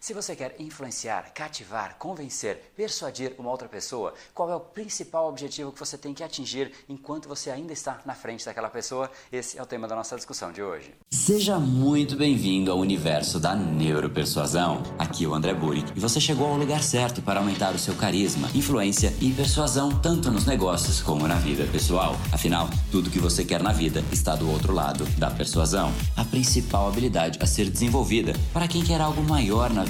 Se você quer influenciar, cativar, convencer, persuadir uma outra pessoa, qual é o principal objetivo que você tem que atingir enquanto você ainda está na frente daquela pessoa? Esse é o tema da nossa discussão de hoje. Seja muito bem-vindo ao universo da neuropersuasão. Aqui é o André Burick e você chegou ao lugar certo para aumentar o seu carisma, influência e persuasão tanto nos negócios como na vida pessoal. Afinal, tudo que você quer na vida está do outro lado da persuasão, a principal habilidade a ser desenvolvida para quem quer algo maior na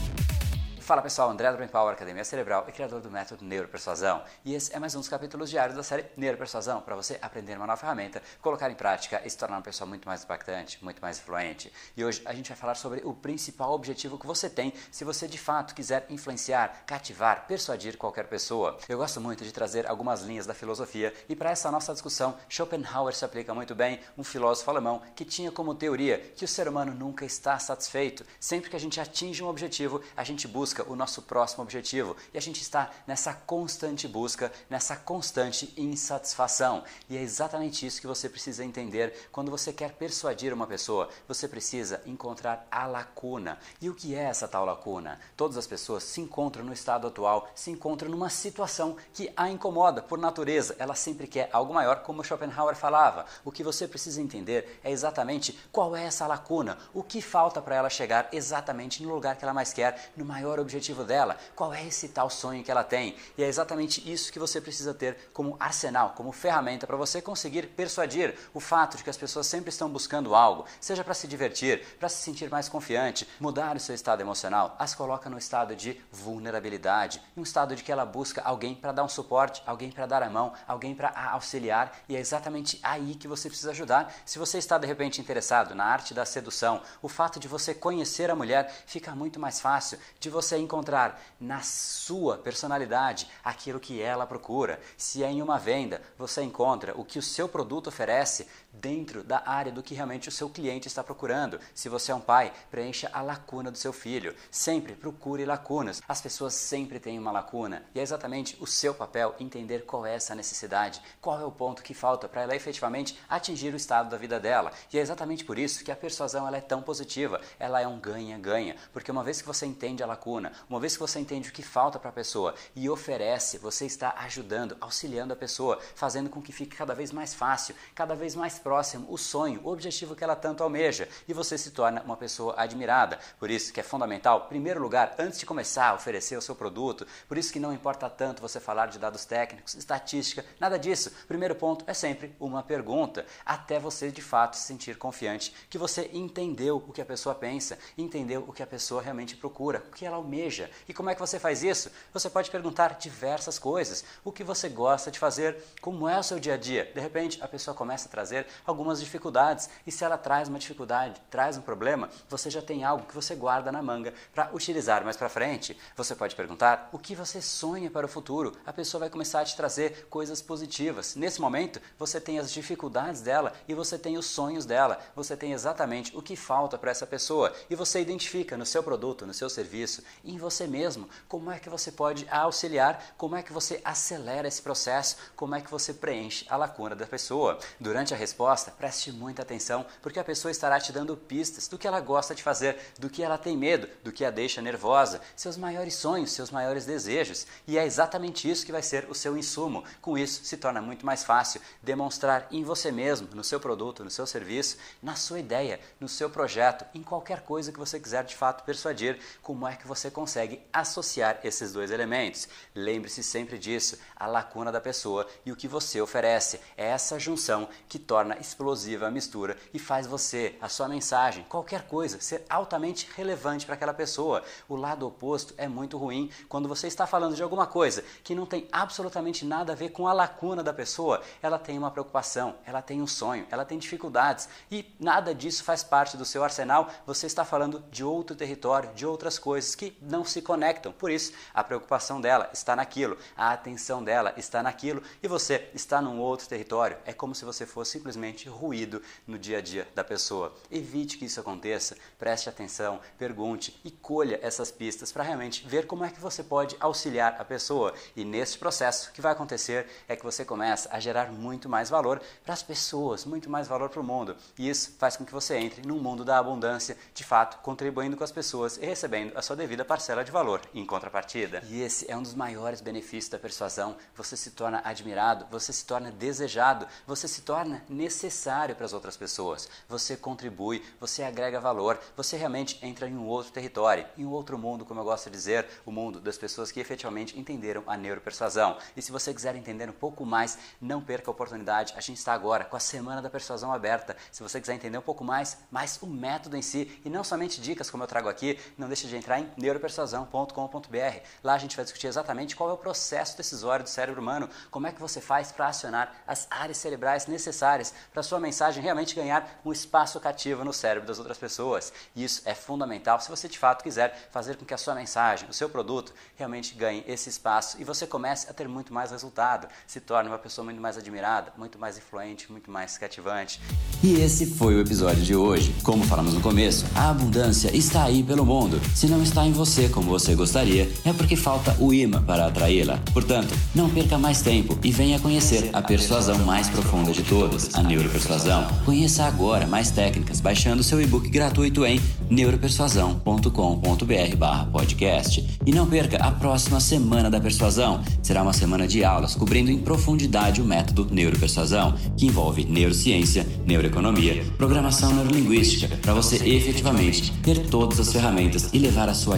Fala pessoal, André do Brain Power, Academia Cerebral e criador do método Neuropersuasão. E esse é mais um dos capítulos diários da série Neuropersuasão, para você aprender uma nova ferramenta, colocar em prática e se tornar uma pessoa muito mais impactante, muito mais influente. E hoje a gente vai falar sobre o principal objetivo que você tem se você de fato quiser influenciar, cativar, persuadir qualquer pessoa. Eu gosto muito de trazer algumas linhas da filosofia e para essa nossa discussão, Schopenhauer se aplica muito bem, um filósofo alemão que tinha como teoria que o ser humano nunca está satisfeito. Sempre que a gente atinge um objetivo, a gente busca busca o nosso próximo objetivo e a gente está nessa constante busca, nessa constante insatisfação. E é exatamente isso que você precisa entender quando você quer persuadir uma pessoa. Você precisa encontrar a lacuna. E o que é essa tal lacuna? Todas as pessoas se encontram no estado atual, se encontram numa situação que a incomoda por natureza. Ela sempre quer algo maior, como Schopenhauer falava. O que você precisa entender é exatamente qual é essa lacuna, o que falta para ela chegar exatamente no lugar que ela mais quer, no maior objetivo objetivo dela, qual é esse tal sonho que ela tem. E é exatamente isso que você precisa ter como arsenal, como ferramenta para você conseguir persuadir o fato de que as pessoas sempre estão buscando algo, seja para se divertir, para se sentir mais confiante, mudar o seu estado emocional, as coloca no estado de vulnerabilidade, um estado de que ela busca alguém para dar um suporte, alguém para dar a mão, alguém para auxiliar, e é exatamente aí que você precisa ajudar. Se você está de repente interessado na arte da sedução, o fato de você conhecer a mulher fica muito mais fácil de você encontrar na sua personalidade aquilo que ela procura. Se é em uma venda, você encontra o que o seu produto oferece dentro da área do que realmente o seu cliente está procurando. Se você é um pai, preencha a lacuna do seu filho. Sempre procure lacunas. As pessoas sempre têm uma lacuna e é exatamente o seu papel entender qual é essa necessidade, qual é o ponto que falta para ela efetivamente atingir o estado da vida dela. E é exatamente por isso que a persuasão ela é tão positiva. Ela é um ganha-ganha, porque uma vez que você entende a lacuna, uma vez que você entende o que falta para a pessoa e oferece, você está ajudando, auxiliando a pessoa, fazendo com que fique cada vez mais fácil, cada vez mais próximo o sonho, o objetivo que ela tanto almeja e você se torna uma pessoa admirada. Por isso que é fundamental, primeiro lugar, antes de começar a oferecer o seu produto, por isso que não importa tanto você falar de dados técnicos, estatística, nada disso. Primeiro ponto é sempre uma pergunta, até você de fato se sentir confiante que você entendeu o que a pessoa pensa, entendeu o que a pessoa realmente procura, o que ela almeja almeja. E como é que você faz isso? Você pode perguntar diversas coisas. O que você gosta de fazer? Como é o seu dia a dia? De repente, a pessoa começa a trazer algumas dificuldades. E se ela traz uma dificuldade, traz um problema, você já tem algo que você guarda na manga para utilizar mais para frente. Você pode perguntar o que você sonha para o futuro. A pessoa vai começar a te trazer coisas positivas. Nesse momento, você tem as dificuldades dela e você tem os sonhos dela. Você tem exatamente o que falta para essa pessoa e você identifica no seu produto, no seu serviço em você mesmo. Como é que você pode auxiliar? Como é que você acelera esse processo? Como é que você preenche a lacuna da pessoa? Durante a resposta, preste muita atenção, porque a pessoa estará te dando pistas do que ela gosta de fazer, do que ela tem medo, do que a deixa nervosa, seus maiores sonhos, seus maiores desejos. E é exatamente isso que vai ser o seu insumo. Com isso, se torna muito mais fácil demonstrar em você mesmo, no seu produto, no seu serviço, na sua ideia, no seu projeto, em qualquer coisa que você quiser de fato persuadir, como é que você consegue associar esses dois elementos. Lembre-se sempre disso, a lacuna da pessoa e o que você oferece. É essa junção que torna explosiva a mistura e faz você, a sua mensagem, qualquer coisa, ser altamente relevante para aquela pessoa. O lado oposto é muito ruim quando você está falando de alguma coisa que não tem absolutamente nada a ver com a lacuna da pessoa. Ela tem uma preocupação, ela tem um sonho, ela tem dificuldades e nada disso faz parte do seu arsenal. Você está falando de outro território, de outras coisas que não se conectam. Por isso, a preocupação dela está naquilo, a atenção dela está naquilo e você está num outro território. É como se você fosse simplesmente ruído no dia a dia da pessoa. Evite que isso aconteça, preste atenção, pergunte e colha essas pistas para realmente ver como é que você pode auxiliar a pessoa. E nesse processo, o que vai acontecer é que você começa a gerar muito mais valor para as pessoas, muito mais valor para o mundo. E isso faz com que você entre num mundo da abundância, de fato, contribuindo com as pessoas e recebendo a sua devida parcela de valor em contrapartida. E esse é um dos maiores benefícios da persuasão. Você se torna admirado, você se torna desejado, você se torna necessário para as outras pessoas. Você contribui, você agrega valor, você realmente entra em um outro território, em um outro mundo, como eu gosto de dizer, o mundo das pessoas que efetivamente entenderam a neuropersuasão. E se você quiser entender um pouco mais, não perca a oportunidade. A gente está agora com a Semana da Persuasão aberta. Se você quiser entender um pouco mais, mais o método em si e não somente dicas como eu trago aqui, não deixe de entrar em neuropersuasão.com.br. Lá a gente vai discutir exatamente qual é o processo decisório do cérebro humano, como é que você faz para acionar as áreas cerebrais necessárias para sua mensagem realmente ganhar um espaço cativo no cérebro das outras pessoas. E isso é fundamental se você de fato quiser fazer com que a sua mensagem, o seu produto, realmente ganhe esse espaço e você comece a ter muito mais resultado, se torne uma pessoa muito mais admirada, muito mais influente, muito mais cativante. E esse foi o episódio de hoje. Como falamos no começo, a abundância está aí pelo mundo. Se não está em você como você gostaria, é porque falta o imã para atraí-la. Portanto, não perca mais tempo e venha conhecer a persuasão mais profunda de todas, a neuropersuasão. Conheça agora mais técnicas baixando seu e-book gratuito em neuropersuasão.com.br/podcast. E não perca a próxima semana da persuasão. Será uma semana de aulas cobrindo em profundidade o método neuropersuasão, que envolve neurociência, neuroeconomia, programação neurolinguística, para você efetivamente ter todas as ferramentas e levar a sua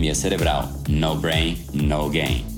cerebral. No brain, no gain.